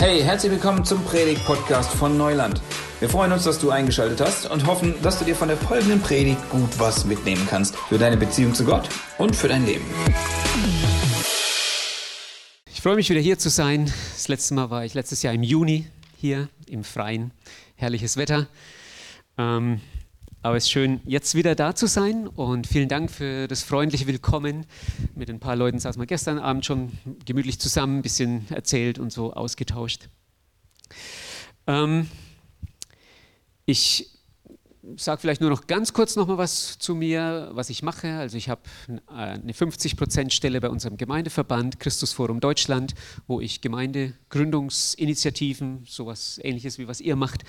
Hey, herzlich willkommen zum Predigt-Podcast von Neuland. Wir freuen uns, dass du eingeschaltet hast und hoffen, dass du dir von der folgenden Predigt gut was mitnehmen kannst für deine Beziehung zu Gott und für dein Leben. Ich freue mich wieder hier zu sein. Das letzte Mal war ich letztes Jahr im Juni hier im Freien. Herrliches Wetter. Ähm, aber es ist schön, jetzt wieder da zu sein und vielen Dank für das freundliche Willkommen. Mit ein paar Leuten saßen wir gestern Abend schon gemütlich zusammen, ein bisschen erzählt und so ausgetauscht. Ähm, ich sage vielleicht nur noch ganz kurz noch mal was zu mir, was ich mache. Also ich habe eine 50% Stelle bei unserem Gemeindeverband Christusforum Deutschland, wo ich Gemeindegründungsinitiativen, sowas ähnliches wie was ihr macht,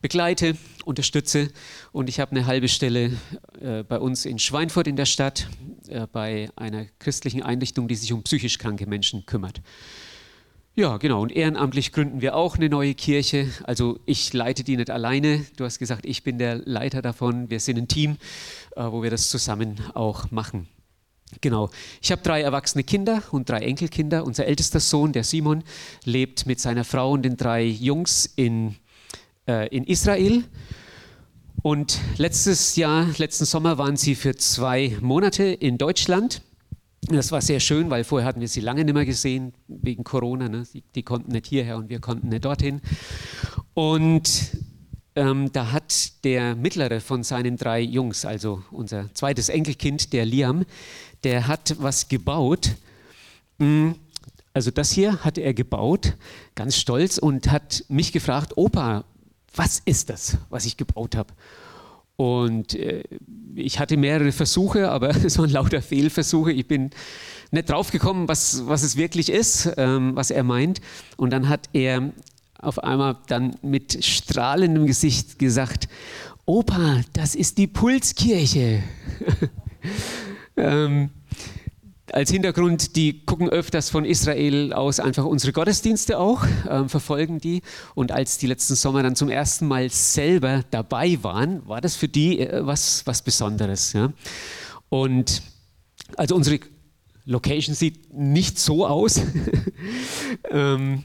begleite, unterstütze. Und ich habe eine halbe Stelle äh, bei uns in Schweinfurt in der Stadt äh, bei einer christlichen Einrichtung, die sich um psychisch kranke Menschen kümmert. Ja, genau. Und ehrenamtlich gründen wir auch eine neue Kirche. Also ich leite die nicht alleine. Du hast gesagt, ich bin der Leiter davon. Wir sind ein Team, äh, wo wir das zusammen auch machen. Genau. Ich habe drei erwachsene Kinder und drei Enkelkinder. Unser ältester Sohn, der Simon, lebt mit seiner Frau und den drei Jungs in, äh, in Israel. Und letztes Jahr, letzten Sommer waren sie für zwei Monate in Deutschland das war sehr schön, weil vorher hatten wir sie lange nicht mehr gesehen, wegen Corona. Ne? Die, die, konnten nicht hierher und wir konnten nicht dorthin. Und ähm, da hat der mittlere von seinen drei Jungs, also unser zweites Enkelkind, der Liam, der hat was gebaut. Hm, also das hier hat er gebaut, ganz stolz, und hat mich gefragt, Opa, was ist das, was ich gebaut habe? Und äh, ich hatte mehrere Versuche, aber es waren lauter Fehlversuche. Ich bin nicht draufgekommen, was, was es wirklich ist, ähm, was er meint. Und dann hat er auf einmal dann mit strahlendem Gesicht gesagt, Opa, das ist die Pulskirche. ähm, als Hintergrund, die gucken öfters von Israel aus einfach unsere Gottesdienste auch, äh, verfolgen die. Und als die letzten Sommer dann zum ersten Mal selber dabei waren, war das für die äh, was, was Besonderes. Ja? Und also unsere Location sieht nicht so aus. ähm,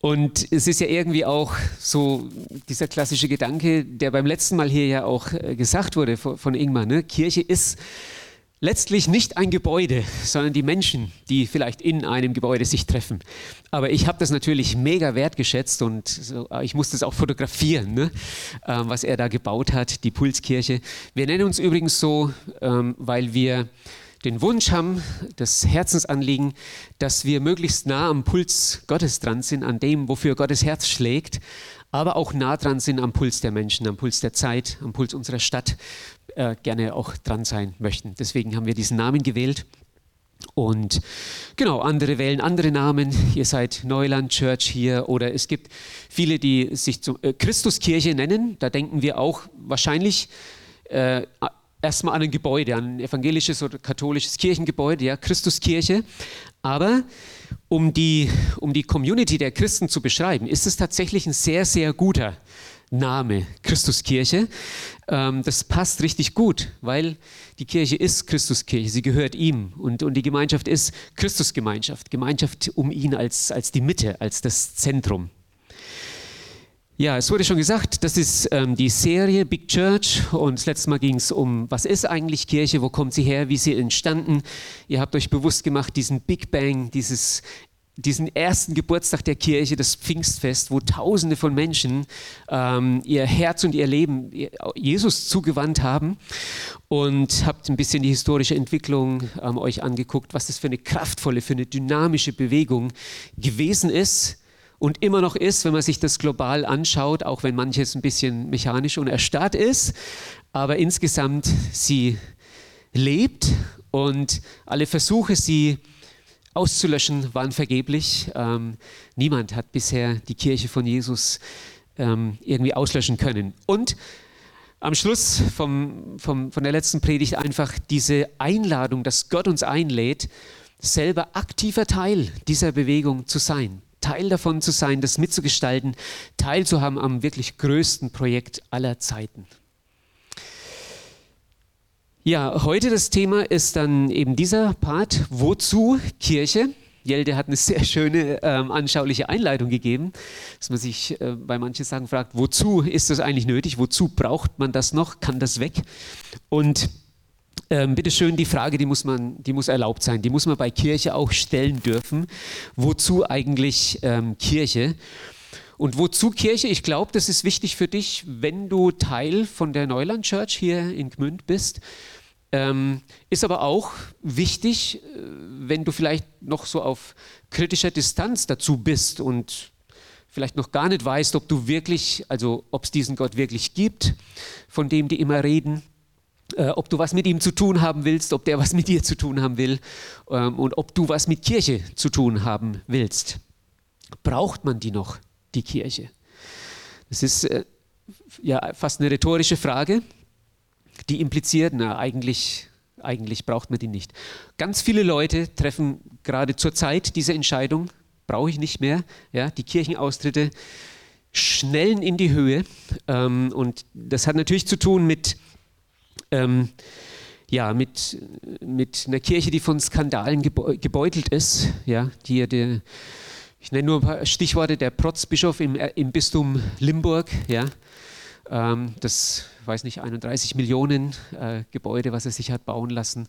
und es ist ja irgendwie auch so dieser klassische Gedanke, der beim letzten Mal hier ja auch äh, gesagt wurde von Ingmar. Ne? Kirche ist letztlich nicht ein Gebäude, sondern die Menschen, die vielleicht in einem Gebäude sich treffen. Aber ich habe das natürlich mega wertgeschätzt und so, äh, ich musste es auch fotografieren, ne? ähm, was er da gebaut hat, die Pulskirche. Wir nennen uns übrigens so, ähm, weil wir den Wunsch haben, das Herzensanliegen, dass wir möglichst nah am Puls Gottes dran sind, an dem, wofür Gottes Herz schlägt, aber auch nah dran sind am Puls der Menschen, am Puls der Zeit, am Puls unserer Stadt, äh, gerne auch dran sein möchten. Deswegen haben wir diesen Namen gewählt. Und genau, andere wählen andere Namen. Ihr seid Neuland Church hier oder es gibt viele, die sich zum, äh, Christuskirche nennen. Da denken wir auch wahrscheinlich äh, erstmal an ein Gebäude, an ein evangelisches oder katholisches Kirchengebäude, ja, Christuskirche. Aber um die, um die Community der Christen zu beschreiben, ist es tatsächlich ein sehr, sehr guter Name, Christuskirche. Ähm, das passt richtig gut, weil die Kirche ist Christuskirche, sie gehört ihm und, und die Gemeinschaft ist Christusgemeinschaft, Gemeinschaft um ihn als, als die Mitte, als das Zentrum. Ja, es wurde schon gesagt, das ist ähm, die Serie Big Church und das letzte Mal ging es um, was ist eigentlich Kirche, wo kommt sie her, wie ist sie entstanden. Ihr habt euch bewusst gemacht, diesen Big Bang, dieses diesen ersten Geburtstag der Kirche, das Pfingstfest, wo Tausende von Menschen ähm, ihr Herz und ihr Leben Jesus zugewandt haben. Und habt ein bisschen die historische Entwicklung ähm, euch angeguckt, was das für eine kraftvolle, für eine dynamische Bewegung gewesen ist und immer noch ist, wenn man sich das global anschaut, auch wenn manches ein bisschen mechanisch und erstarrt ist, aber insgesamt sie lebt und alle Versuche, sie auszulöschen, waren vergeblich. Ähm, niemand hat bisher die Kirche von Jesus ähm, irgendwie auslöschen können. Und am Schluss vom, vom, von der letzten Predigt einfach diese Einladung, dass Gott uns einlädt, selber aktiver Teil dieser Bewegung zu sein. Teil davon zu sein, das mitzugestalten, teilzuhaben am wirklich größten Projekt aller Zeiten. Ja, heute das Thema ist dann eben dieser Part, wozu Kirche? Jelde hat eine sehr schöne, ähm, anschauliche Einleitung gegeben, dass man sich äh, bei manchen Sachen fragt, wozu ist das eigentlich nötig? Wozu braucht man das noch? Kann das weg? Und ähm, bitteschön, die Frage, die muss, man, die muss erlaubt sein, die muss man bei Kirche auch stellen dürfen. Wozu eigentlich ähm, Kirche? Und wozu Kirche? Ich glaube, das ist wichtig für dich, wenn du Teil von der Neuland Church hier in Gmünd bist. Ähm, ist aber auch wichtig, äh, wenn du vielleicht noch so auf kritischer Distanz dazu bist und vielleicht noch gar nicht weißt, ob du wirklich, also ob es diesen Gott wirklich gibt, von dem die immer reden, äh, ob du was mit ihm zu tun haben willst, ob der was mit dir zu tun haben will ähm, und ob du was mit Kirche zu tun haben willst. Braucht man die noch, die Kirche? Das ist äh, ja fast eine rhetorische Frage, die impliziert, na eigentlich, eigentlich braucht man die nicht. Ganz viele Leute treffen gerade zur Zeit diese Entscheidung, brauche ich nicht mehr. Ja, die Kirchenaustritte schnellen in die Höhe ähm, und das hat natürlich zu tun mit ähm, ja, mit, mit einer Kirche, die von Skandalen gebeutelt ist, ja, die, die ich nenne nur ein paar Stichworte, der Protzbischof im, äh, im Bistum Limburg, ja, ähm, das, weiß nicht, 31 Millionen äh, Gebäude, was er sich hat bauen lassen.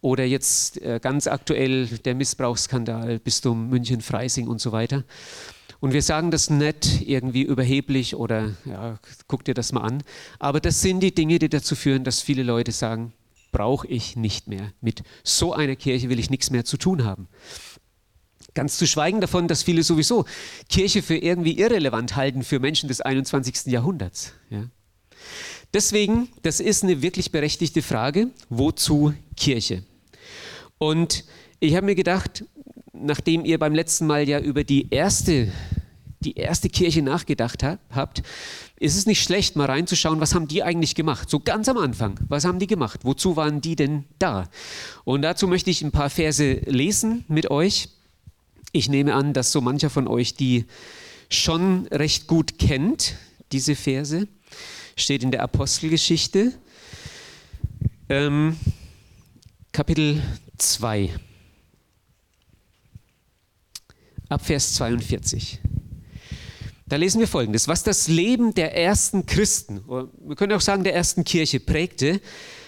Oder jetzt äh, ganz aktuell der Missbrauchsskandal, Bistum München, Freising und so weiter. Und wir sagen das nicht irgendwie überheblich oder ja, guck dir das mal an. Aber das sind die Dinge, die dazu führen, dass viele Leute sagen, brauche ich nicht mehr. Mit so einer Kirche will ich nichts mehr zu tun haben. Ganz zu schweigen davon, dass viele sowieso Kirche für irgendwie irrelevant halten für Menschen des 21. Jahrhunderts. Ja. Deswegen, das ist eine wirklich berechtigte Frage, wozu Kirche? Und ich habe mir gedacht, nachdem ihr beim letzten Mal ja über die erste, die erste Kirche nachgedacht habt, ist es nicht schlecht, mal reinzuschauen, was haben die eigentlich gemacht? So ganz am Anfang, was haben die gemacht? Wozu waren die denn da? Und dazu möchte ich ein paar Verse lesen mit euch. Ich nehme an, dass so mancher von euch die schon recht gut kennt, diese Verse. Steht in der Apostelgeschichte, ähm, Kapitel 2 ab Vers 42. Da lesen wir folgendes: Was das Leben der ersten Christen, wir können auch sagen der ersten Kirche prägte,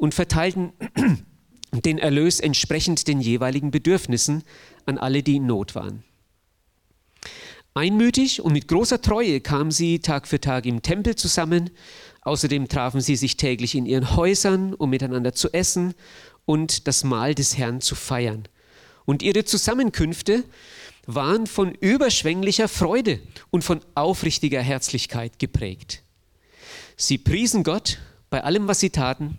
und verteilten den Erlös entsprechend den jeweiligen Bedürfnissen an alle, die in Not waren. Einmütig und mit großer Treue kamen sie Tag für Tag im Tempel zusammen. Außerdem trafen sie sich täglich in ihren Häusern, um miteinander zu essen und das Mahl des Herrn zu feiern. Und ihre Zusammenkünfte waren von überschwänglicher Freude und von aufrichtiger Herzlichkeit geprägt. Sie priesen Gott bei allem, was sie taten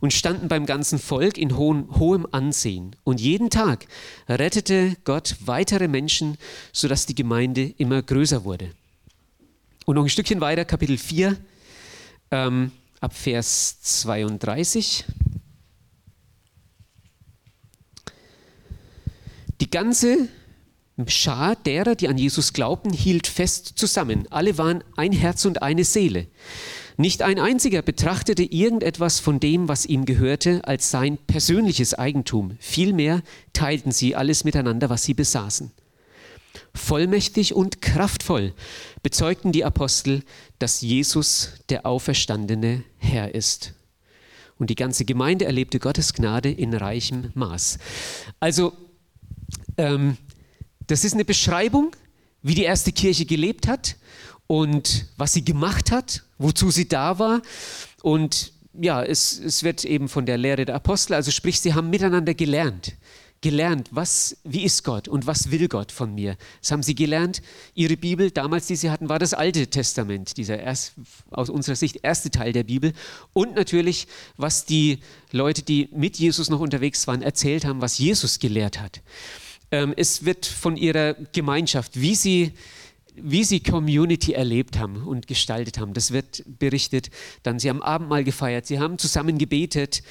und standen beim ganzen Volk in hohem, Ansehen. Und jeden Tag rettete Gott weitere Menschen, sodass die Gemeinde immer größer wurde. Und noch ein Stückchen weiter, Kapitel 4, ähm, ab Vers 32. Die ganze Schar derer, die an Jesus glaubten, hielt fest zusammen. Alle waren ein Herz und eine Seele. Nicht ein einziger betrachtete irgendetwas von dem, was ihm gehörte, als sein persönliches Eigentum. Vielmehr teilten sie alles miteinander, was sie besaßen. Vollmächtig und kraftvoll bezeugten die Apostel, dass Jesus der auferstandene Herr ist. Und die ganze Gemeinde erlebte Gottes Gnade in reichem Maß. Also ähm, das ist eine Beschreibung, wie die erste Kirche gelebt hat und was sie gemacht hat, wozu sie da war. Und ja, es, es wird eben von der Lehre der Apostel, also sprich, sie haben miteinander gelernt gelernt, was, wie ist Gott und was will Gott von mir. Das haben sie gelernt. Ihre Bibel, damals, die sie hatten, war das Alte Testament, dieser erst, aus unserer Sicht erste Teil der Bibel. Und natürlich, was die Leute, die mit Jesus noch unterwegs waren, erzählt haben, was Jesus gelehrt hat. Ähm, es wird von ihrer Gemeinschaft, wie sie wie sie Community erlebt haben und gestaltet haben. Das wird berichtet. Dann, sie haben Abendmahl gefeiert, sie haben zusammen gebetet,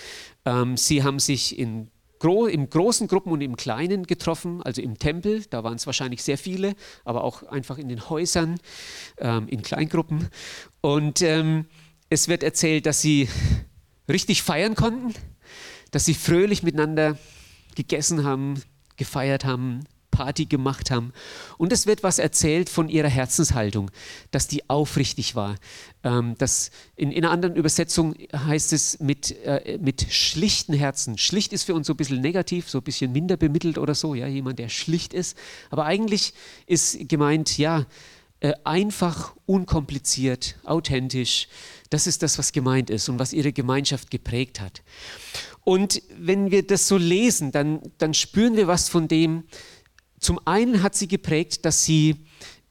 ähm, sie haben sich in gro in großen Gruppen und im Kleinen getroffen, also im Tempel, da waren es wahrscheinlich sehr viele, aber auch einfach in den Häusern, ähm, in Kleingruppen. Und ähm, es wird erzählt, dass sie richtig feiern konnten, dass sie fröhlich miteinander gegessen haben, gefeiert haben, Party gemacht haben. Und es wird was erzählt von ihrer Herzenshaltung, dass die aufrichtig war. Ähm, dass in, in, einer anderen Übersetzung heißt es mit, äh, mit schlichten Herzen. Schlicht ist für uns so ein bisschen negativ, so ein bisschen minder bemittelt oder so, ja, jemand, der schlicht ist. Aber eigentlich ist gemeint, ja, äh, einfach, unkompliziert, authentisch. Das ist das, was gemeint ist und was ihre Gemeinschaft geprägt hat. Und wenn wir das so lesen, dann, dann spüren wir was von dem, zum einen hat sie geprägt, dass sie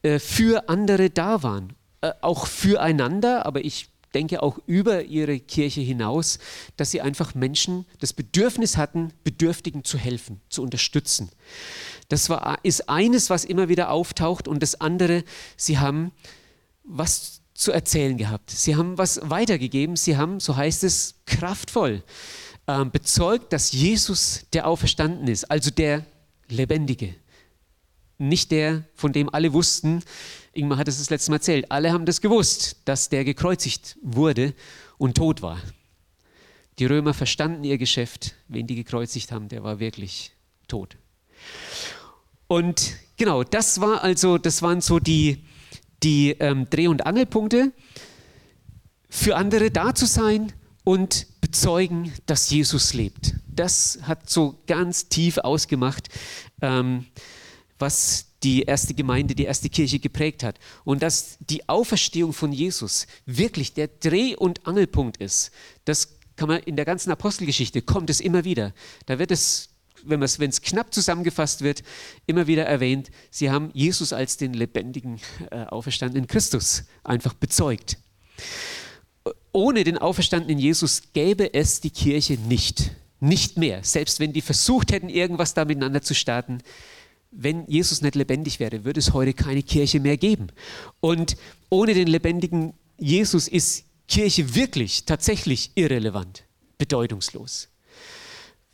äh, für andere da waren, äh, auch füreinander, aber ich denke auch über ihre Kirche hinaus, dass sie einfach Menschen das Bedürfnis hatten, Bedürftigen zu helfen, zu unterstützen. Das war, ist eines, was immer wieder auftaucht und das andere, sie haben was zu erzählen gehabt. Sie haben was weitergegeben, sie haben, so heißt es, kraftvoll äh, bezeugt, dass Jesus der Auferstanden ist, also der Lebendige nicht der, von dem alle wussten, Ingmar hat es das letzte Mal erzählt, alle haben das gewusst, dass der gekreuzigt wurde und tot war. Die Römer verstanden ihr Geschäft, wen die gekreuzigt haben, der war wirklich tot. Und genau, das war also, das waren so die, die ähm, Dreh- und Angelpunkte, für andere da zu sein und bezeugen, dass Jesus lebt. Das hat so ganz tief ausgemacht. Ähm, was die erste Gemeinde, die erste Kirche geprägt hat. Und dass die Auferstehung von Jesus wirklich der Dreh- und Angelpunkt ist, das kann man in der ganzen Apostelgeschichte, kommt es immer wieder. Da wird es, wenn es knapp zusammengefasst wird, immer wieder erwähnt, sie haben Jesus als den lebendigen, äh, auferstandenen Christus einfach bezeugt. Ohne den auferstandenen Jesus gäbe es die Kirche nicht. Nicht mehr. Selbst wenn die versucht hätten, irgendwas da miteinander zu starten, wenn Jesus nicht lebendig wäre, würde es heute keine Kirche mehr geben. Und ohne den lebendigen Jesus ist Kirche wirklich, tatsächlich irrelevant, bedeutungslos.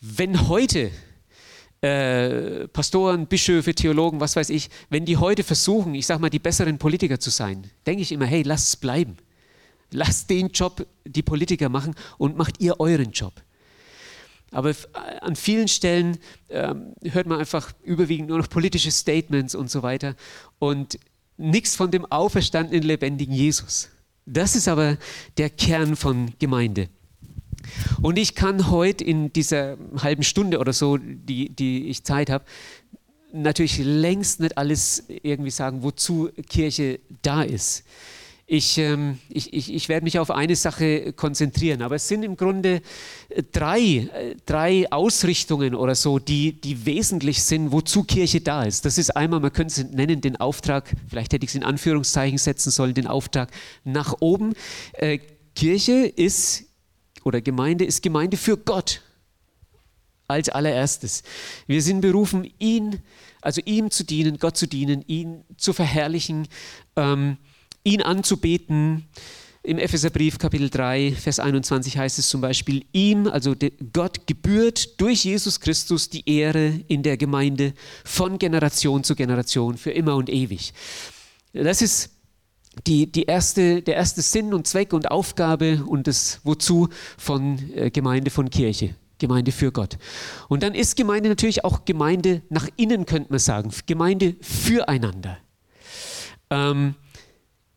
Wenn heute äh, Pastoren, Bischöfe, Theologen, was weiß ich, wenn die heute versuchen, ich sage mal, die besseren Politiker zu sein, denke ich immer, hey, lasst es bleiben. Lasst den Job die Politiker machen und macht ihr euren Job. Aber an vielen Stellen ähm, hört man einfach überwiegend nur noch politische Statements und so weiter und nichts von dem auferstandenen, lebendigen Jesus. Das ist aber der Kern von Gemeinde. Und ich kann heute in dieser halben Stunde oder so, die, die ich Zeit habe, natürlich längst nicht alles irgendwie sagen, wozu Kirche da ist. Ich, ähm, ich, ich, ich werde mich auf eine Sache konzentrieren, aber es sind im Grunde äh, drei, äh, drei Ausrichtungen oder so, die, die wesentlich sind, wozu Kirche da ist. Das ist einmal, man könnte es nennen, den Auftrag, vielleicht hätte ich es in Anführungszeichen setzen sollen, den Auftrag nach oben. Äh, Kirche ist oder Gemeinde ist Gemeinde für Gott als allererstes. Wir sind berufen, ihn, also ihm zu dienen, Gott zu dienen, ihn zu verherrlichen. Ähm, ihn anzubeten. Im Epheserbrief Kapitel 3, Vers 21 heißt es zum Beispiel, ihm, also Gott, gebührt durch Jesus Christus die Ehre in der Gemeinde von Generation zu Generation für immer und ewig. Das ist die, die erste, der erste Sinn und Zweck und Aufgabe und das Wozu von äh, Gemeinde, von Kirche. Gemeinde für Gott. Und dann ist Gemeinde natürlich auch Gemeinde nach innen, könnte man sagen. Gemeinde füreinander. Ähm,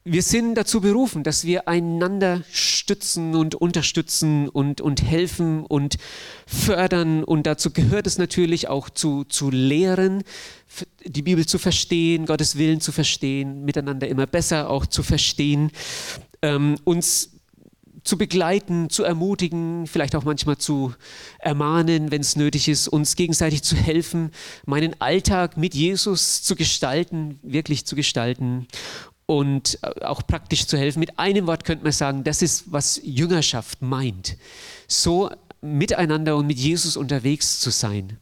wir sind dazu berufen, dass wir einander stützen und unterstützen und, und helfen und fördern. Und dazu gehört es natürlich auch zu, zu lehren, die Bibel zu verstehen, Gottes Willen zu verstehen, miteinander immer besser auch zu verstehen, ähm, uns zu begleiten, zu ermutigen, vielleicht auch manchmal zu ermahnen, wenn es nötig ist, uns gegenseitig zu helfen, meinen Alltag mit Jesus zu gestalten, wirklich zu gestalten und äh, auch praktisch zu helfen. Mit einem Wort könnte man sagen, das ist, was Jüngerschaft meint. So miteinander und mit Jesus unterwegs zu sein.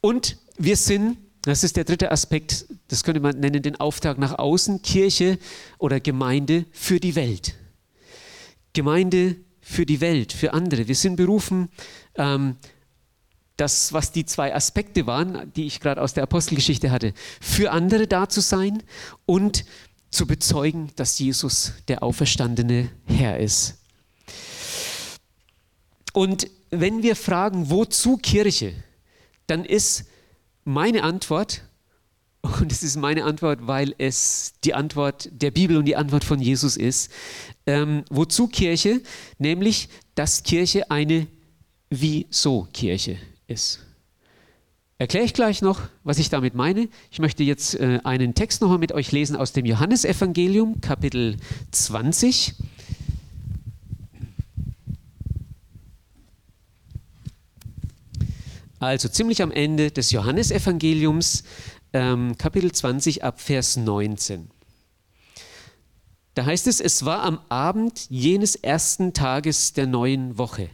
Und wir sind, das ist der dritte Aspekt, das könnte man nennen, den Auftrag nach außen, Kirche oder Gemeinde für die Welt. Gemeinde für die Welt, für andere. Wir sind berufen, ähm, das, was die zwei Aspekte waren, die ich gerade aus der Apostelgeschichte hatte, für andere da zu sein und zu bezeugen, dass Jesus der auferstandene Herr ist. Und wenn wir fragen, wozu Kirche, dann ist meine Antwort, und es ist meine Antwort, weil es die Antwort der Bibel und die Antwort von Jesus ist, ähm, wozu Kirche? Nämlich, dass Kirche eine Wieso-Kirche ist. Erkläre ich gleich noch, was ich damit meine. Ich möchte jetzt äh, einen Text nochmal mit euch lesen aus dem Johannesevangelium, Kapitel 20. Also ziemlich am Ende des Johannesevangeliums, ähm, Kapitel 20 ab Vers 19. Da heißt es, es war am Abend jenes ersten Tages der neuen Woche.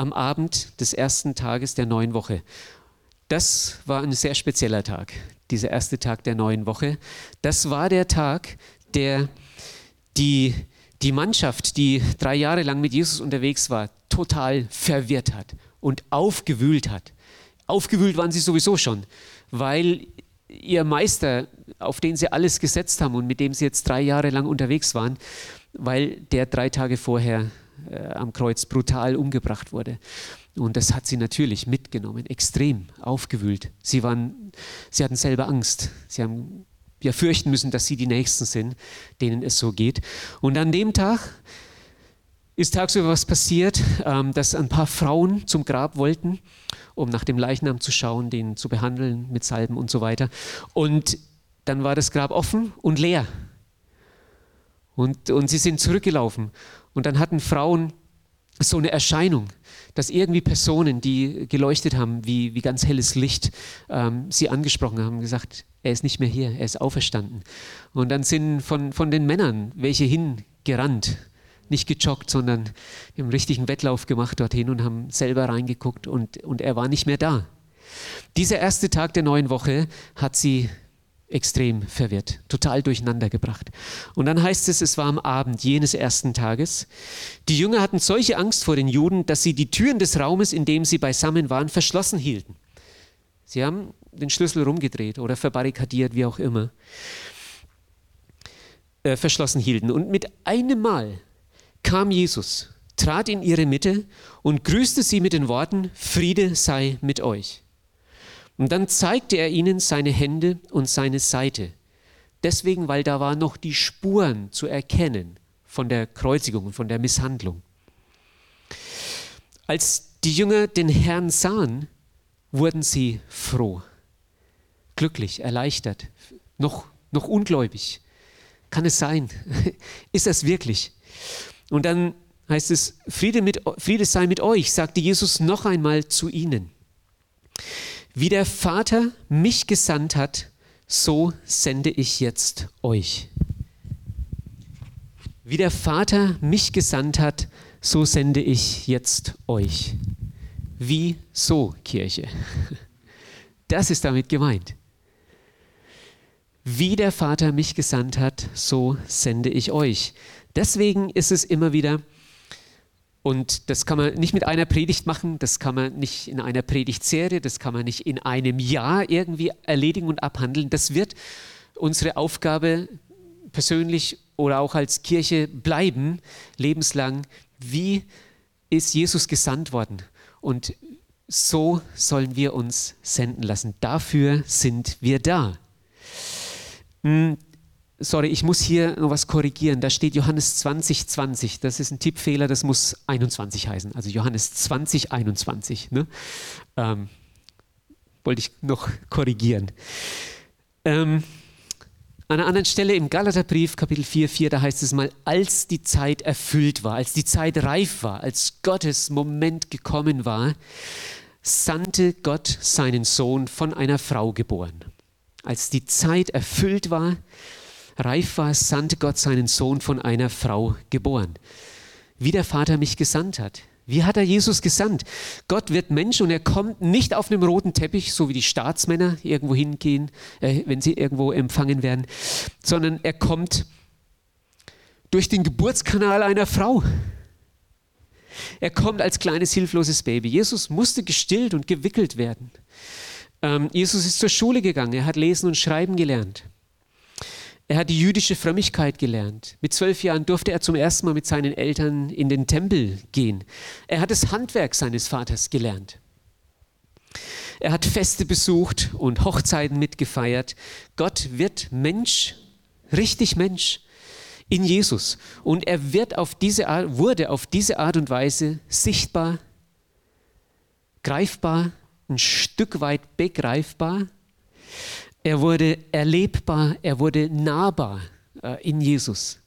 Am Abend des ersten Tages der neuen Woche. Das war ein sehr spezieller Tag, dieser erste Tag der neuen Woche. Das war der Tag, der die, die Mannschaft, die drei Jahre lang mit Jesus unterwegs war, total verwirrt hat und aufgewühlt hat. Aufgewühlt waren sie sowieso schon, weil ihr Meister, auf den sie alles gesetzt haben und mit dem sie jetzt drei Jahre lang unterwegs waren, weil der drei Tage vorher äh, am Kreuz brutal umgebracht wurde. Und das hat sie natürlich mitgenommen, extrem aufgewühlt. Sie, waren, sie hatten selber Angst. Sie haben ja fürchten müssen, dass sie die Nächsten sind, denen es so geht. Und an dem Tag ist tagsüber was passiert, ähm, dass ein paar Frauen zum Grab wollten, um nach dem Leichnam zu schauen, den zu behandeln mit Salben und so weiter. Und dann war das Grab offen und leer. Und, und sie sind zurückgelaufen. Und dann hatten Frauen so eine Erscheinung, dass irgendwie Personen, die geleuchtet haben wie, wie ganz helles Licht, ähm, sie angesprochen haben, gesagt, er ist nicht mehr hier, er ist auferstanden. Und dann sind von, von den Männern welche hingerannt nicht gejoggt, sondern im richtigen Wettlauf gemacht dorthin und haben selber reingeguckt und, und er war nicht mehr da. Dieser erste Tag der neuen Woche hat sie extrem verwirrt, total durcheinander gebracht. Und dann heißt es, es war am Abend jenes ersten Tages. Die Jünger hatten solche Angst vor den Juden, dass sie die Türen des Raumes, in dem sie beisammen waren, verschlossen hielten. Sie haben den Schlüssel rumgedreht oder verbarrikadiert, wie auch immer, äh, verschlossen hielten. Und mit einem Mal kam Jesus, trat in ihre Mitte und grüßte sie mit den Worten, Friede sei mit euch. Und dann zeigte er ihnen seine Hände und seine Seite. Deswegen, weil da waren noch die Spuren zu erkennen von der Kreuzigung und von der Misshandlung. Als die Jünger den Herrn sahen, wurden sie froh, glücklich, erleichtert, noch, noch ungläubig. Kann es sein? Ist das wirklich? Und dann heißt es, Friede, mit, Friede sei mit euch, sagte Jesus noch einmal zu ihnen. Wie der Vater mich gesandt hat, so sende ich jetzt euch. Wie der Vater mich gesandt hat, so sende ich jetzt euch. Wie so, Kirche? Das ist damit gemeint. Wie der Vater mich gesandt hat, so sende ich euch. Deswegen ist es immer wieder, und das kann man nicht mit einer Predigt machen, das kann man nicht in einer Predigtserie, das kann man nicht in einem Jahr irgendwie erledigen und abhandeln. Das wird unsere Aufgabe persönlich oder auch als Kirche bleiben, lebenslang. Wie ist Jesus gesandt worden? Und so sollen wir uns senden lassen. Dafür sind wir da. Hm, sorry, ich muss hier noch was korrigieren. Da steht Johannes 20, 20. Das ist ein Tippfehler, das muss 21 heißen. Also Johannes 20, 21. Ne? Ähm, wollte ich noch korrigieren. Ähm, an einer anderen Stelle im Galaterbrief, Kapitel 4, 4, da heißt es mal, als die Zeit erfüllt war, als die Zeit reif war, als Gottes Moment gekommen war, sandte Gott seinen Sohn von einer Frau geboren. Als die Zeit erfüllt war, reif war, sandte Gott seinen Sohn von einer Frau geboren. Wie der Vater mich gesandt hat, Wie hat er Jesus gesandt? Gott wird Mensch und er kommt nicht auf einem roten Teppich, so wie die Staatsmänner irgendwo hingehen, äh, wenn sie irgendwo empfangen werden, sondern er kommt durch den Geburtskanal einer Frau. Er kommt als kleines hilfloses Baby. Jesus musste gestillt und gewickelt werden. Ähm, Jesus ist zur Schule gegangen, er hat lesen und schreiben gelernt. Er hat die jüdische Frömmigkeit gelernt. Mit zwölf Jahren durfte er zum ersten Mal mit seinen Eltern in den Tempel gehen. Er hat das Handwerk seines Vaters gelernt. Er hat Feste besucht und Hochzeiten mitgefeiert. Gott wird Mensch, richtig Mensch in Jesus. Und er wird auf diese Art, wurde auf diese Art und Weise sichtbar, greifbar, ein Stück weit begreifbar er wurde erlebbar, er wurde nahbar äh, in Jesus.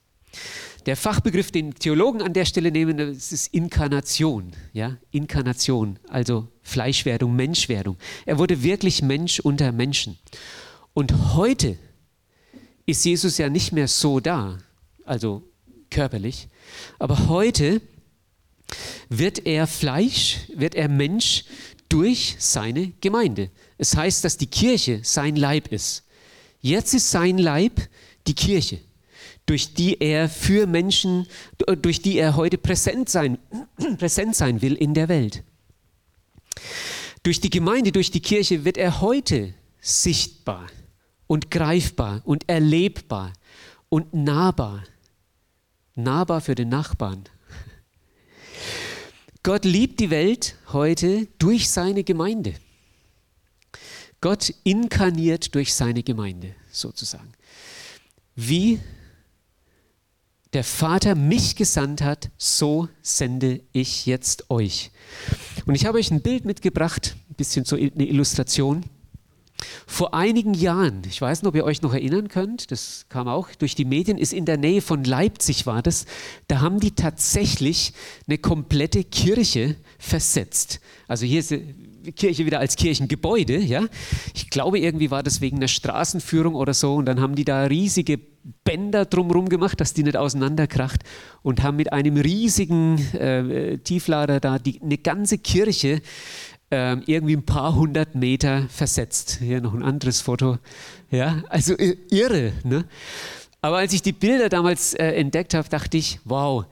Der Fachbegriff, den Theologen an der Stelle nehmen, das ist Inkarnation. Ja? Inkarnation, also Fleischwerdung, Menschwerdung. Er wurde wirklich Mensch unter Menschen. Und heute ist Jesus ja nicht mehr so da, also körperlich, aber heute wird er Fleisch, wird er Mensch durch seine Gemeinde. Es heißt, dass die Kirche sein Leib ist. Jetzt ist sein Leib die Kirche, durch die er für Menschen, durch die er heute präsent sein, präsent sein will in der Welt. Durch die Gemeinde, durch die Kirche wird er heute sichtbar und greifbar und erlebbar und nahbar. Nahbar für den Nachbarn. Gott liebt die Welt heute durch seine Gemeinde. Gott inkarniert durch seine Gemeinde sozusagen. Wie der Vater mich gesandt hat, so sende ich jetzt euch. Und ich habe euch ein Bild mitgebracht, ein bisschen so eine Illustration. Vor einigen Jahren, ich weiß nicht, ob ihr euch noch erinnern könnt, das kam auch durch die Medien, ist in der Nähe von Leipzig war das, da haben die tatsächlich eine komplette Kirche versetzt. Also hier ist Kirche wieder als Kirchengebäude, ja. Ich glaube, irgendwie war das wegen einer Straßenführung oder so und dann haben die da riesige Bänder drumherum gemacht, dass die nicht auseinanderkracht und haben mit einem riesigen äh, Tieflader da die, eine ganze Kirche ähm, irgendwie ein paar hundert Meter versetzt. Hier noch ein anderes Foto. Ja, also irre. Ne? Aber als ich die Bilder damals äh, entdeckt habe, dachte ich, wow.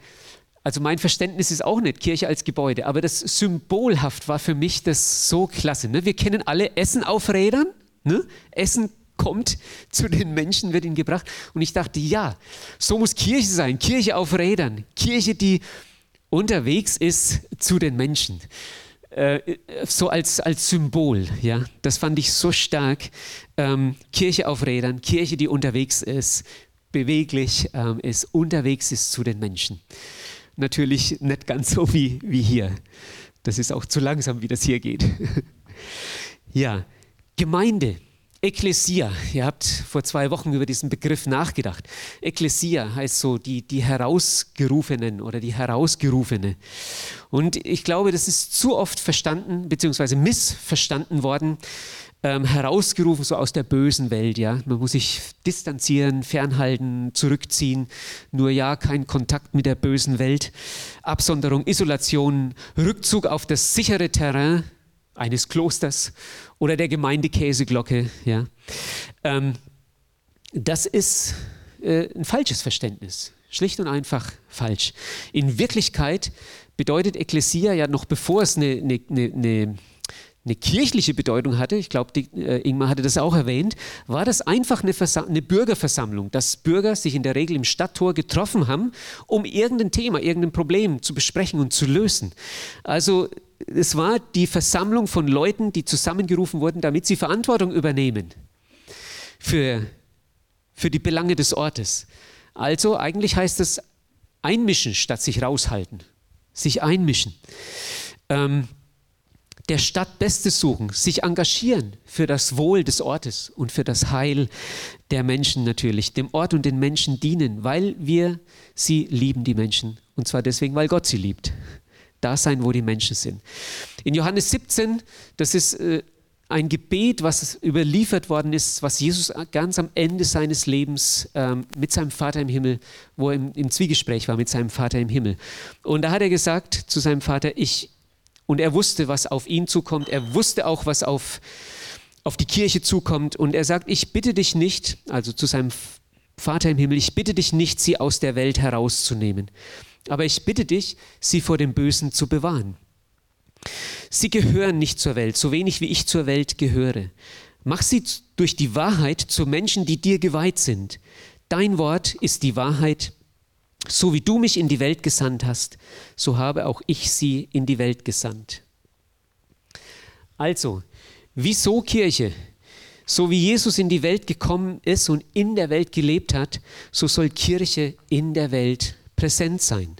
Also mein Verständnis ist auch nicht Kirche als Gebäude, aber das symbolhaft war für mich das so klasse. Ne? Wir kennen alle Essen auf Rädern. Ne? Essen kommt zu den Menschen, wird ihnen gebracht. Und ich dachte, ja, so muss Kirche sein. Kirche auf Rädern. Kirche, die unterwegs ist zu den Menschen. Äh, so als, als Symbol. Ja? Das fand ich so stark. Ähm, Kirche auf Rädern, Kirche, die unterwegs ist, beweglich ähm, ist, unterwegs ist zu den Menschen. Natürlich nicht ganz so wie, wie hier. Das ist auch zu langsam, wie das hier geht. ja, Gemeinde. Ekklesia, ihr habt vor zwei Wochen über diesen Begriff nachgedacht. Ekklesia heißt so die, die Herausgerufenen oder die Herausgerufene. Und ich glaube, das ist zu oft verstanden bzw. missverstanden worden, ähm, herausgerufen so aus der bösen Welt. Ja, man muss sich distanzieren, fernhalten, zurückziehen. Nur ja, kein Kontakt mit der bösen Welt. Absonderung, Isolation, Rückzug auf das sichere Terrain eines Klosters oder der Gemeindekäseglocke. Ja. Ähm, das ist äh, ein falsches Verständnis. Schlicht und einfach falsch. In Wirklichkeit bedeutet Ekklesia ja noch bevor es eine, eine, eine, eine kirchliche Bedeutung hatte, ich glaube, äh, Ingmar hatte das auch erwähnt, war das einfach eine, eine, Bürgerversammlung, dass Bürger sich in der Regel im Stadttor getroffen haben, um irgendein Thema, irgendein Problem zu besprechen und zu lösen. Also es war die Versammlung von Leuten, die zusammengerufen wurden, damit sie Verantwortung übernehmen für, für die Belange des Ortes. Also eigentlich heißt es einmischen statt sich raushalten. Sich einmischen. Ähm, der Stadt Bestes suchen, sich engagieren für das Wohl des Ortes und für das Heil der Menschen natürlich, dem Ort und den Menschen dienen, weil wir sie lieben, die Menschen. Und zwar deswegen, weil Gott sie liebt da sein, wo die Menschen sind. In Johannes 17, das ist äh, ein Gebet, was überliefert worden ist, was Jesus ganz am Ende seines Lebens ähm, mit seinem Vater im Himmel, wo er im, im, Zwiegespräch war mit seinem Vater im Himmel. Und da hat er gesagt zu seinem Vater, ich, und er wusste, was auf ihn zukommt, er wusste auch, was auf, auf die Kirche zukommt. Und er sagt, ich bitte dich nicht, also zu seinem Vater im Himmel, ich bitte dich nicht, sie aus der Welt herauszunehmen, aber ich bitte dich, sie vor dem Bösen zu bewahren. Sie gehören nicht zur Welt, so wenig wie ich zur Welt gehöre. Mach sie durch die Wahrheit zu Menschen, die dir geweiht sind. Dein Wort ist die Wahrheit. So wie du mich in die Welt gesandt hast, so habe auch ich sie in die Welt gesandt. Also, wieso Kirche? So wie Jesus in die Welt gekommen ist und in der Welt gelebt hat, so soll Kirche in der Welt präsent sein.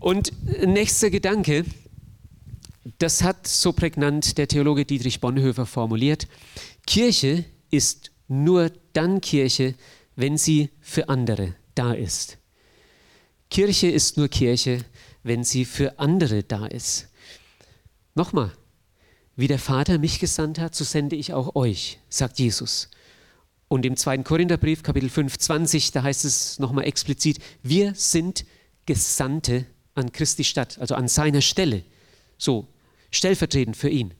Und nächster Gedanke, das hat so prägnant der Theologe Dietrich Bonhoeffer formuliert. Kirche ist nur dann Kirche, wenn sie für andere da ist. Kirche ist nur Kirche, wenn sie für andere da ist. Nochmal, wie der Vater mich gesandt hat, so sende ich auch euch, sagt Jesus. Und im zweiten Korintherbrief, Kapitel 5, 20, da heißt es nochmal explizit, wir sind Gesandte an Christi Stadt, also an seiner Stelle. So, stellvertretend für ihn.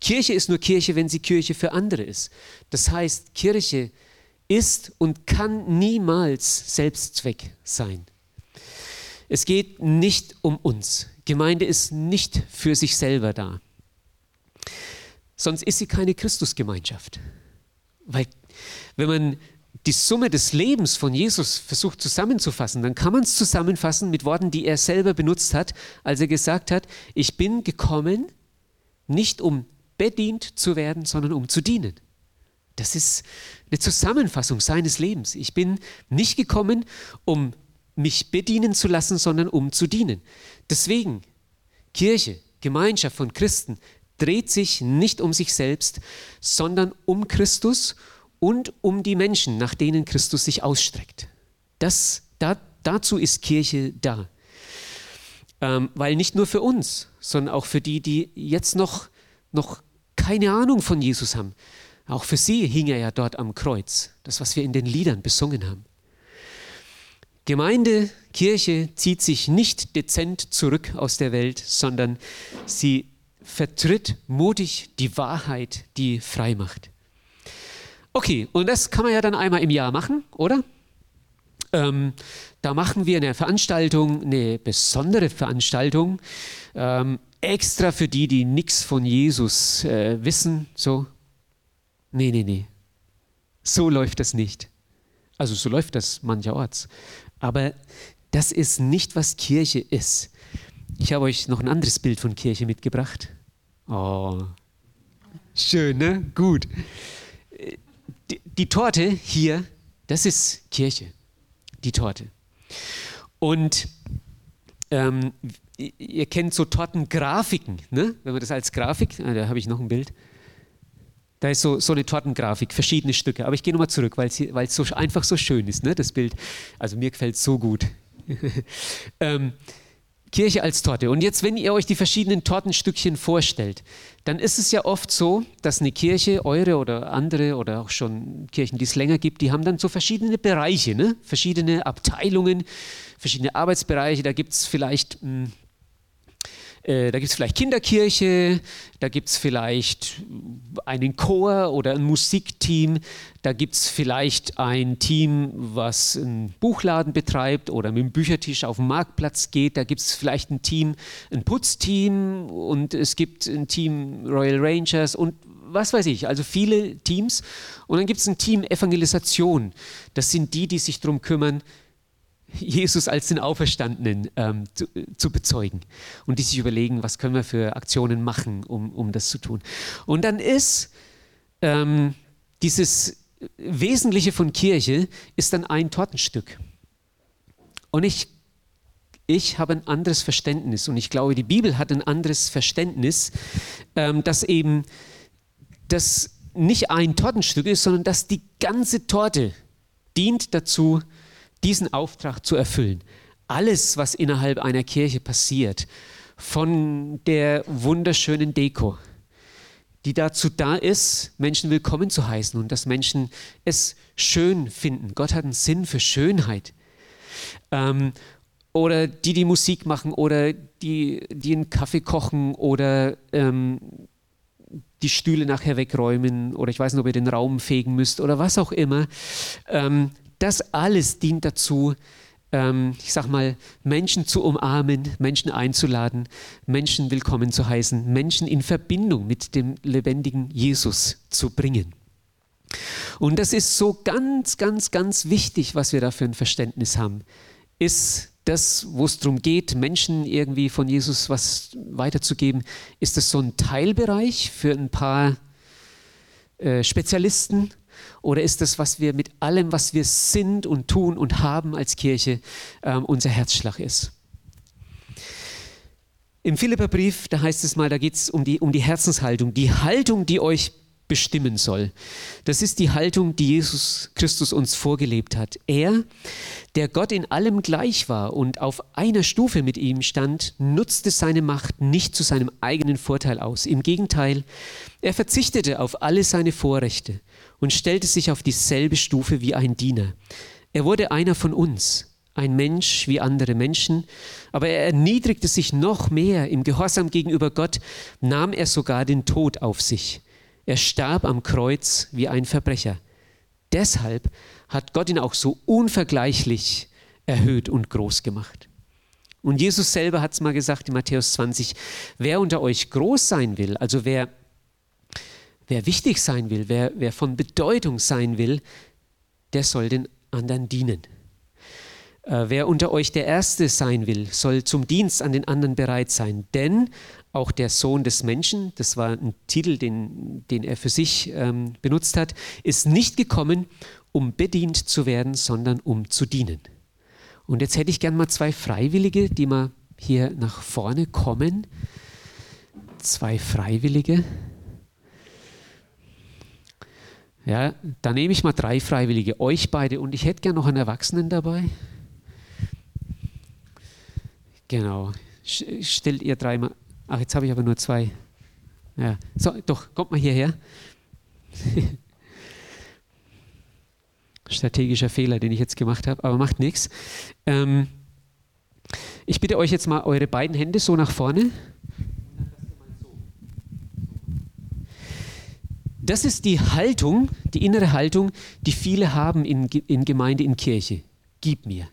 Kirche ist nur Kirche, wenn sie Kirche für andere ist. Das heißt, Kirche ist und kann niemals Selbstzweck sein. Es geht nicht um uns. Gemeinde ist nicht für sich selber da. Sonst ist sie keine Christusgemeinschaft. Weil wenn man die Summe des Lebens von Jesus versucht zusammenzufassen, dann kann man es zusammenfassen mit Worten, die er selber benutzt hat, als er gesagt hat, ich bin gekommen, nicht um bedient zu werden, sondern um zu dienen. Das ist eine Zusammenfassung seines Lebens. Ich bin nicht gekommen, um mich bedienen zu lassen, sondern um zu dienen. Deswegen, Kirche, Gemeinschaft von Christen dreht sich nicht um sich selbst, sondern um Christus und um die Menschen, nach denen Christus sich ausstreckt. Das, da, dazu ist Kirche da. Ähm, weil nicht nur für uns, sondern auch für die, die jetzt noch, noch keine Ahnung von Jesus haben. Auch für sie hing er ja dort am Kreuz, das, was wir in den Liedern besungen haben. Gemeinde, Kirche zieht sich nicht dezent zurück aus der Welt, sondern sie vertritt mutig die Wahrheit, die frei macht. Okay, und das kann man ja dann einmal im Jahr machen, oder? Ähm, da machen wir eine Veranstaltung, eine besondere Veranstaltung, ähm, extra für die, die nichts von Jesus äh, wissen. So, nee, nee, nee. So läuft das nicht. Also so läuft das mancherorts. Aber das ist nicht, was Kirche ist. Ich habe euch noch ein anderes Bild von Kirche mitgebracht. Oh, schön, ne? Gut die, die Torte hier, das ist Kirche, die Torte. Und ähm, ihr kennt so Tortengrafiken, ne? wenn man das als Grafik, ah, da habe ich noch ein Bild. Da ist so, so eine Tortengrafik, verschiedene Stücke. Aber ich gehe nochmal zurück, weil es so einfach so schön ist, ne? das Bild. Also mir gefällt es so gut. ähm, Kirche als Torte. Und jetzt, wenn ihr euch die verschiedenen Tortenstückchen vorstellt, dann ist es ja oft so, dass eine Kirche, eure oder andere oder auch schon Kirchen, die es länger gibt, die haben dann so verschiedene Bereiche, ne? verschiedene Abteilungen, verschiedene Arbeitsbereiche. Da gibt es vielleicht mh, hm, äh, da gibt es vielleicht Kinderkirche, da gibt es vielleicht einen Chor oder ein Musikteam, da gibt es vielleicht ein Team, was einen Buchladen betreibt oder mit dem Büchertisch auf den Marktplatz geht, da gibt es vielleicht ein Team, ein Putzteam und es gibt ein Team Royal Rangers und was weiß ich, also viele Teams. Und dann gibt es ein Team Evangelisation. Das sind die, die sich darum kümmern, Jesus als den Auferstandenen ähm, zu, zu, bezeugen und die sich überlegen, was können wir für Aktionen machen, um, um das zu tun. Und dann ist ähm, dieses Wesentliche von Kirche ist dann ein Tortenstück. Und ich, ich habe ein anderes Verständnis und ich glaube, die Bibel hat ein anderes Verständnis, ähm, dass eben das nicht ein Tortenstück ist, sondern dass die ganze Torte dient dazu, diesen Auftrag zu erfüllen. Alles, was innerhalb einer Kirche passiert, von der wunderschönen Deko, die dazu da ist, Menschen willkommen zu heißen und dass Menschen es schön finden. Gott hat einen Sinn für Schönheit. Ähm, oder die, die Musik machen oder die, die einen Kaffee kochen oder ähm, die Stühle nachher wegräumen oder ich weiß nicht, ob ihr den Raum fegen müsst oder was auch immer. Ähm, das alles dient dazu, ähm, ich sag mal, Menschen zu umarmen, Menschen einzuladen, Menschen willkommen zu heißen, Menschen in Verbindung mit dem lebendigen Jesus zu bringen. Und das ist so ganz, ganz, ganz wichtig, was wir da für ein Verständnis haben, ist das, wo es darum geht, Menschen irgendwie von Jesus was weiterzugeben, ist das so ein Teilbereich für ein paar äh, Spezialisten oder ist das, was wir mit allem, was wir sind und tun und haben als Kirche, äh, unser Herzschlag ist? Im Philipperbrief, da heißt es mal, da geht es um die, um die Herzenshaltung, die Haltung, die euch bestimmen soll. Das ist die Haltung, die Jesus Christus uns vorgelebt hat. Er, der Gott in allem gleich war und auf einer Stufe mit ihm stand, nutzte seine Macht nicht zu seinem eigenen Vorteil aus. Im Gegenteil, er verzichtete auf alle seine Vorrechte und stellte sich auf dieselbe Stufe wie ein Diener. Er wurde einer von uns, ein Mensch wie andere Menschen, aber er erniedrigte sich noch mehr. Im Gehorsam gegenüber Gott nahm er sogar den Tod auf sich. Er starb am Kreuz wie ein Verbrecher. Deshalb hat Gott ihn auch so unvergleichlich erhöht und groß gemacht. Und Jesus selber hat es mal gesagt in Matthäus 20, wer unter euch groß sein will, also wer, wer wichtig sein will, wer, wer von Bedeutung sein will, der soll den anderen dienen. Äh, wer unter euch der Erste sein will, soll zum Dienst an den anderen bereit sein. Denn auch der Sohn des Menschen, das war ein Titel, den, den er für sich ähm, benutzt hat, ist nicht gekommen, um bedient zu werden, sondern um zu dienen. Und jetzt hätte ich gern mal zwei Freiwillige, die mal hier nach vorne kommen. Zwei Freiwillige. Ja, da nehme ich mal drei Freiwillige, euch beide und ich hätte gern noch einen Erwachsenen dabei. Genau. Stellt ihr dreimal Ach, jetzt habe ich aber nur zwei. Ja. So, doch, kommt mal hierher. Strategischer Fehler, den ich jetzt gemacht habe, aber macht nichts. Ähm, ich bitte euch jetzt mal eure beiden Hände so nach vorne. Das ist die Haltung, die innere Haltung, die viele haben in, in Gemeinde, in Kirche. Gib mir.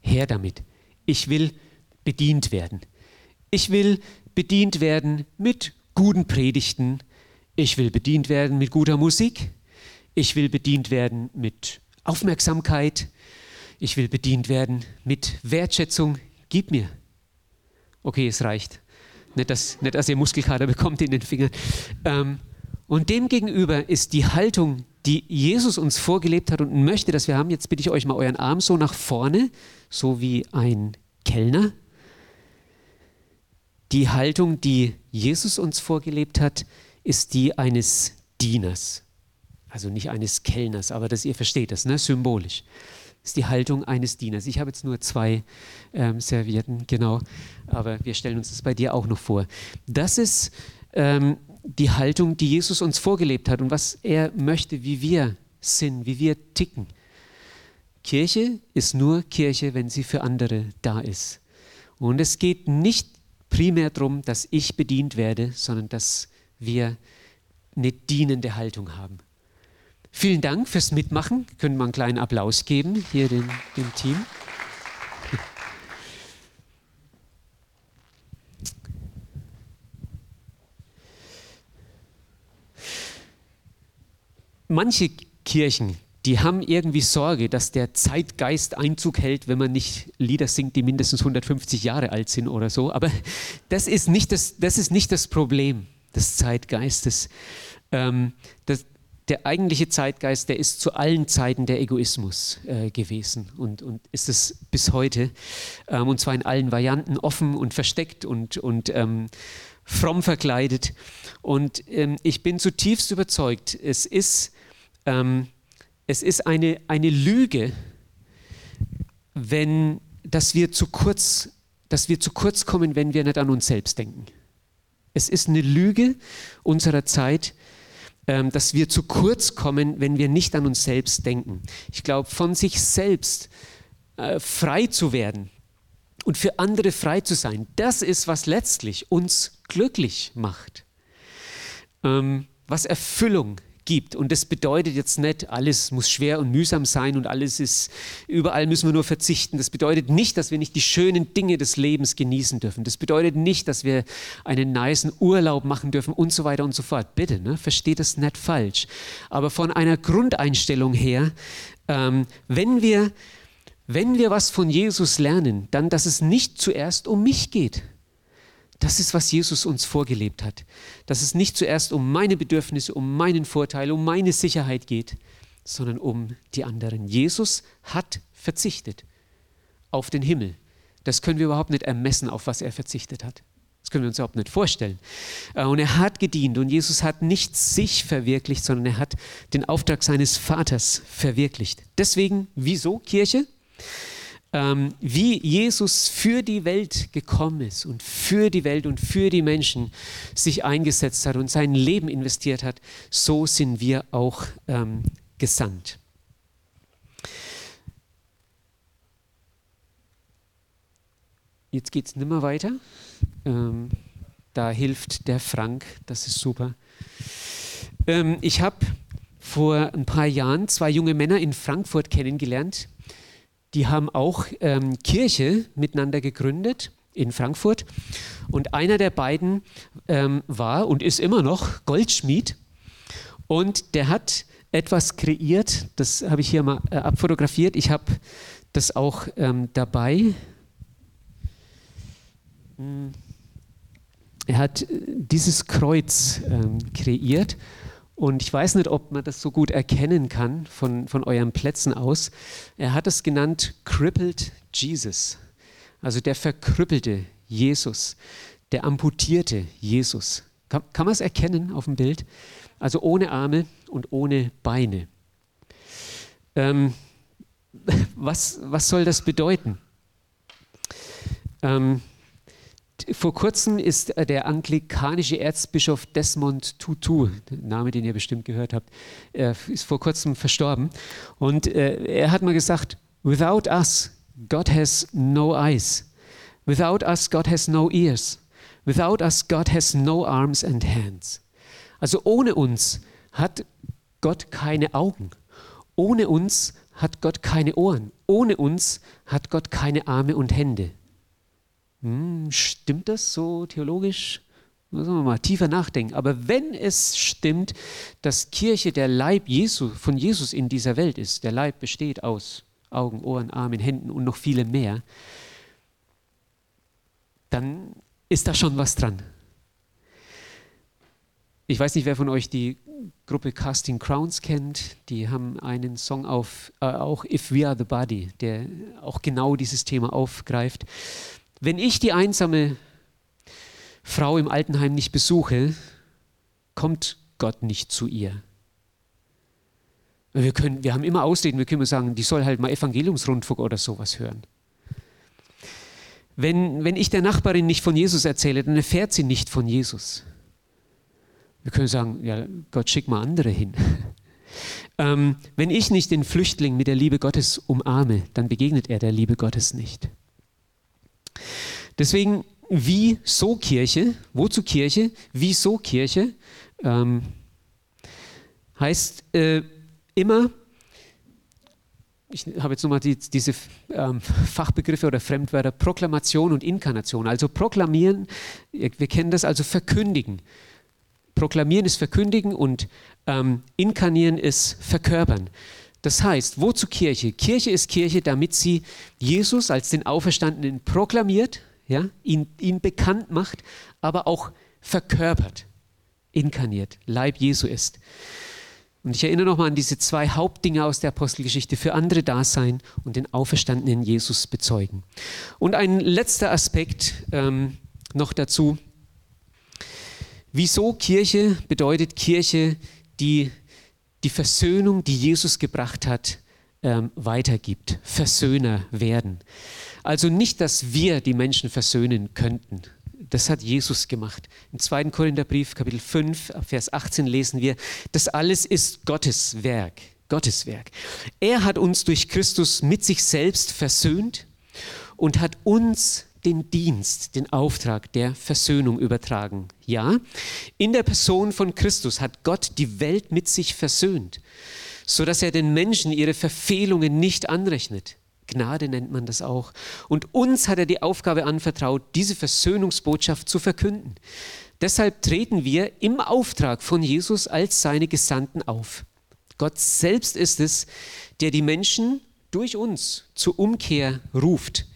Her damit. Ich will bedient werden. Ich will bedient werden mit guten Predigten. Ich will bedient werden mit guter Musik. Ich will bedient werden mit Aufmerksamkeit. Ich will bedient werden mit Wertschätzung. Gib mir. Okay, es reicht. Nicht, dass, nicht, dass ihr Muskelkater bekommt in den Fingern. Ähm, und demgegenüber ist die Haltung, die Jesus uns vorgelebt hat und möchte, dass wir haben, jetzt bitte ich euch mal euren Arm so nach vorne, so wie ein Kellner. Die Haltung, die Jesus uns vorgelebt hat, ist die eines Dieners. Also nicht eines Kellners, aber das, ihr versteht das, ne? symbolisch. Ist die Haltung eines Dieners. Ich habe jetzt nur zwei ähm, Servietten, genau, aber wir stellen uns das bei dir auch noch vor. Das ist ähm, die Haltung, die Jesus uns vorgelebt hat und was er möchte, wie wir sind, wie wir ticken. Kirche ist nur Kirche, wenn sie für andere da ist. Und es geht nicht primär darum, dass ich bedient werde, sondern dass wir eine dienende Haltung haben. Vielen Dank fürs Mitmachen. Können wir einen kleinen Applaus geben hier dem, dem Team. Manche Kirchen die haben irgendwie Sorge, dass der Zeitgeist Einzug hält, wenn man nicht Lieder singt, die mindestens 150 Jahre alt sind oder so. Aber das ist nicht das, das, ist nicht das Problem des Zeitgeistes. Ähm, das, der eigentliche Zeitgeist, der ist zu allen Zeiten der Egoismus äh, gewesen und, und ist es bis heute. Ähm, und zwar in allen Varianten, offen und versteckt und, und ähm, fromm verkleidet. Und ähm, ich bin zutiefst überzeugt, es ist ähm, es ist eine, eine Lüge, wenn, dass wir zu kurz dass wir zu kurz kommen, wenn wir nicht an uns selbst denken. Es ist eine Lüge unserer Zeit, ähm, dass wir zu kurz kommen, wenn wir nicht an uns selbst denken. Ich glaube, von sich selbst äh, frei zu werden und für andere frei zu sein, das ist, was letztlich uns glücklich macht, ähm, was Erfüllung gibt. Und das bedeutet jetzt nicht, alles muss schwer und mühsam sein und alles ist, überall müssen wir nur verzichten. Das bedeutet nicht, dass wir nicht die schönen Dinge des Lebens genießen dürfen. Das bedeutet nicht, dass wir einen niceen Urlaub machen dürfen und so weiter und so fort. Bitte, ne? versteht das nicht falsch. Aber von einer Grundeinstellung her, ähm, wenn wir wenn wir was von Jesus lernen, dann, dass es nicht zuerst um mich geht. Das ist, was Jesus uns vorgelebt hat. Dass es nicht zuerst um meine Bedürfnisse, um meinen Vorteil, um meine Sicherheit geht, sondern um die anderen. Jesus hat verzichtet auf den Himmel. Das können wir überhaupt nicht ermessen, auf was er verzichtet hat. Das können wir uns überhaupt nicht vorstellen. Äh, und er hat gedient und Jesus hat nicht sich verwirklicht, sondern er hat den Auftrag seines Vaters verwirklicht. Deswegen, wieso Kirche? Ähm, wie Jesus für die Welt gekommen ist und für die Welt und für die Menschen sich eingesetzt hat und sein Leben investiert hat, so sind wir auch ähm, gesandt. Jetzt geht es nicht mehr weiter. Ähm, da hilft der Frank, das ist super. Ähm, ich habe vor ein paar Jahren zwei junge Männer in Frankfurt kennengelernt, die haben auch ähm, Kirche miteinander gegründet in Frankfurt. Und einer der beiden ähm, war und ist immer noch Goldschmied. Und der hat etwas kreiert, das habe ich hier mal äh, abfotografiert. Ich habe das auch ähm, dabei. Hm. Er hat äh, dieses Kreuz ähm, kreiert und ich weiß nicht, ob man das so gut erkennen kann von, von euren Plätzen aus. Er hat es genannt Crippled Jesus. Also der verkrüppelte Jesus, der amputierte Jesus. Kann, kann man es erkennen auf dem Bild? Also ohne Arme und ohne Beine. Ähm, was, was soll das bedeuten? Ähm, vor kurzem ist äh, der anglikanische Erzbischof Desmond Tutu, Name, den ihr bestimmt gehört habt, ist vor kurzem verstorben. Und äh, er hat mal gesagt, without us, God has no eyes. Without us, God has no ears. Without us, God has no arms and hands. Also ohne uns hat Gott keine Augen. Ohne uns hat Gott keine Ohren. Ohne uns hat Gott keine Arme und Hände. Hm, stimmt das so theologisch? Müssen wir mal tiefer nachdenken. Aber wenn es stimmt, dass Kirche der Leib Jesu, von Jesus in dieser Welt ist, der Leib besteht aus Augen, Ohren, Armen, Händen und noch viele mehr, dann ist da schon was dran. Ich weiß nicht, wer von euch die Gruppe Casting Crowns kennt. Die haben einen Song auf, äh, auch If We Are the Body, der auch genau dieses Thema aufgreift. Wenn ich die einsame Frau im Altenheim nicht besuche, kommt Gott nicht zu ihr. Wir, können, wir haben immer Ausreden, wir können sagen, die soll halt mal Evangeliumsrundfunk oder sowas hören. Wenn, wenn ich der Nachbarin nicht von Jesus erzähle, dann erfährt sie nicht von Jesus. Wir können sagen, ja, Gott schick mal andere hin. ähm, wenn ich nicht den Flüchtling mit der Liebe Gottes umarme, dann begegnet er der Liebe Gottes nicht. Deswegen, wieso Kirche? Wozu Kirche? Wieso Kirche? Ähm, heißt äh, immer, ich habe jetzt nochmal die, diese ähm, Fachbegriffe oder Fremdwörter, Proklamation und Inkarnation. Also proklamieren, wir kennen das also verkündigen. Proklamieren ist verkündigen und ähm, inkarnieren ist verkörpern. Das heißt, wozu Kirche? Kirche ist Kirche, damit sie Jesus als den Auferstandenen proklamiert, ja, ihn, ihn bekannt macht, aber auch verkörpert, inkarniert, Leib Jesu ist. Und ich erinnere nochmal an diese zwei Hauptdinge aus der Apostelgeschichte, für andere da sein und den auferstandenen Jesus bezeugen. Und ein letzter Aspekt ähm, noch dazu. Wieso Kirche bedeutet Kirche, die die Versöhnung, die Jesus gebracht hat, ähm, weitergibt, Versöhner werden. Also nicht, dass wir die Menschen versöhnen könnten. Das hat Jesus gemacht. Im 2. Korintherbrief, Kapitel 5, Vers 18 lesen wir, das alles ist Gottes Werk. Gottes Werk. Er hat uns durch Christus mit sich selbst versöhnt und hat uns den Dienst, den Auftrag der Versöhnung übertragen. Ja, in der Person von Christus hat Gott die Welt mit sich versöhnt, so dass er den Menschen ihre Verfehlungen nicht anrechnet. Gnade nennt man das auch. Und uns hat er die Aufgabe anvertraut, diese Versöhnungsbotschaft zu verkünden. Deshalb treten wir im Auftrag von Jesus als seine Gesandten auf. Gott selbst ist es, der die Menschen durch uns zur Umkehr ruft.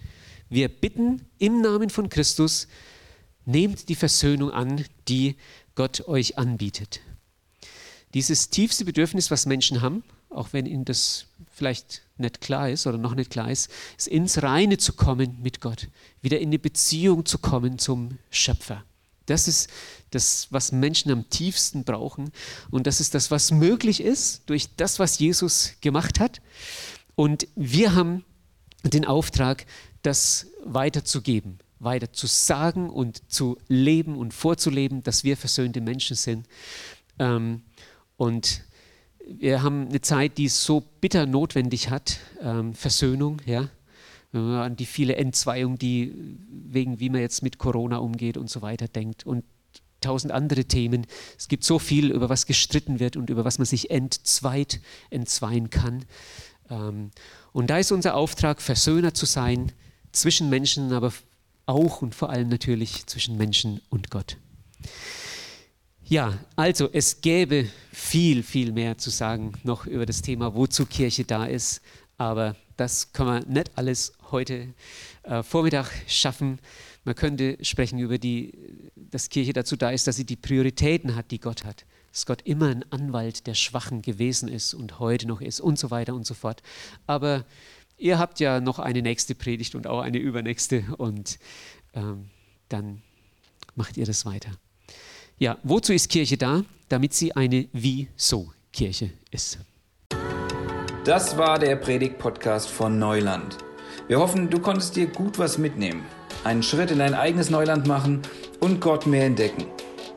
Wir bitten im Namen von Christus, nehmt die Versöhnung an, die Gott euch anbietet. Dieses tiefste Bedürfnis, was Menschen haben, auch wenn ihnen das vielleicht nicht klar ist oder noch nicht klar ist, ist ins Reine zu kommen mit Gott, wieder in die Beziehung zu kommen zum Schöpfer. Das ist das, was Menschen am tiefsten brauchen und das ist das, was möglich ist durch das, was Jesus gemacht hat. Und wir haben den Auftrag, das weiterzugeben, weiter zu sagen und zu leben und vorzuleben, dass wir versöhnte Menschen sind. Ähm, und wir haben eine Zeit, die es so bitter notwendig hat, ähm, Versöhnung, ja. An die viele Entzweiung, die wegen wie man jetzt mit Corona umgeht und so weiter denkt und tausend andere Themen. Es gibt so viel, über was gestritten wird und über was man sich entzweit, entzweien kann. Ähm, und da ist unser Auftrag, Versöhner zu sein zwischen Menschen, aber auch und vor allem natürlich zwischen Menschen und Gott. Ja, also es gäbe viel, viel mehr zu sagen noch über das Thema, wozu Kirche da ist, aber das kann man nicht alles heute äh, Vormittag schaffen. Man könnte sprechen über die, dass Kirche dazu da ist, dass sie die Prioritäten hat, die Gott hat. Dass Gott immer ein Anwalt der Schwachen gewesen ist und heute noch ist und so weiter und so fort. Aber ihr habt ja noch eine nächste Predigt und auch eine übernächste und ähm, dann macht ihr das weiter. Ja, wozu ist Kirche da? Damit sie eine Wie-So-Kirche ist. Das war der Predigt-Podcast von Neuland. Wir hoffen, du konntest dir gut was mitnehmen, einen Schritt in dein eigenes Neuland machen und Gott mehr entdecken.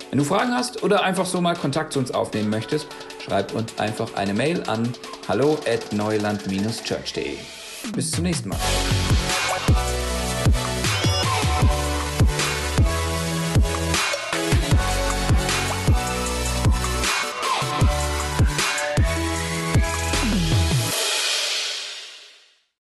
Wenn du Fragen hast oder einfach so mal Kontakt zu uns aufnehmen möchtest, schreib uns einfach eine Mail an hallo at neuland-church.de. Bis zum nächsten Mal.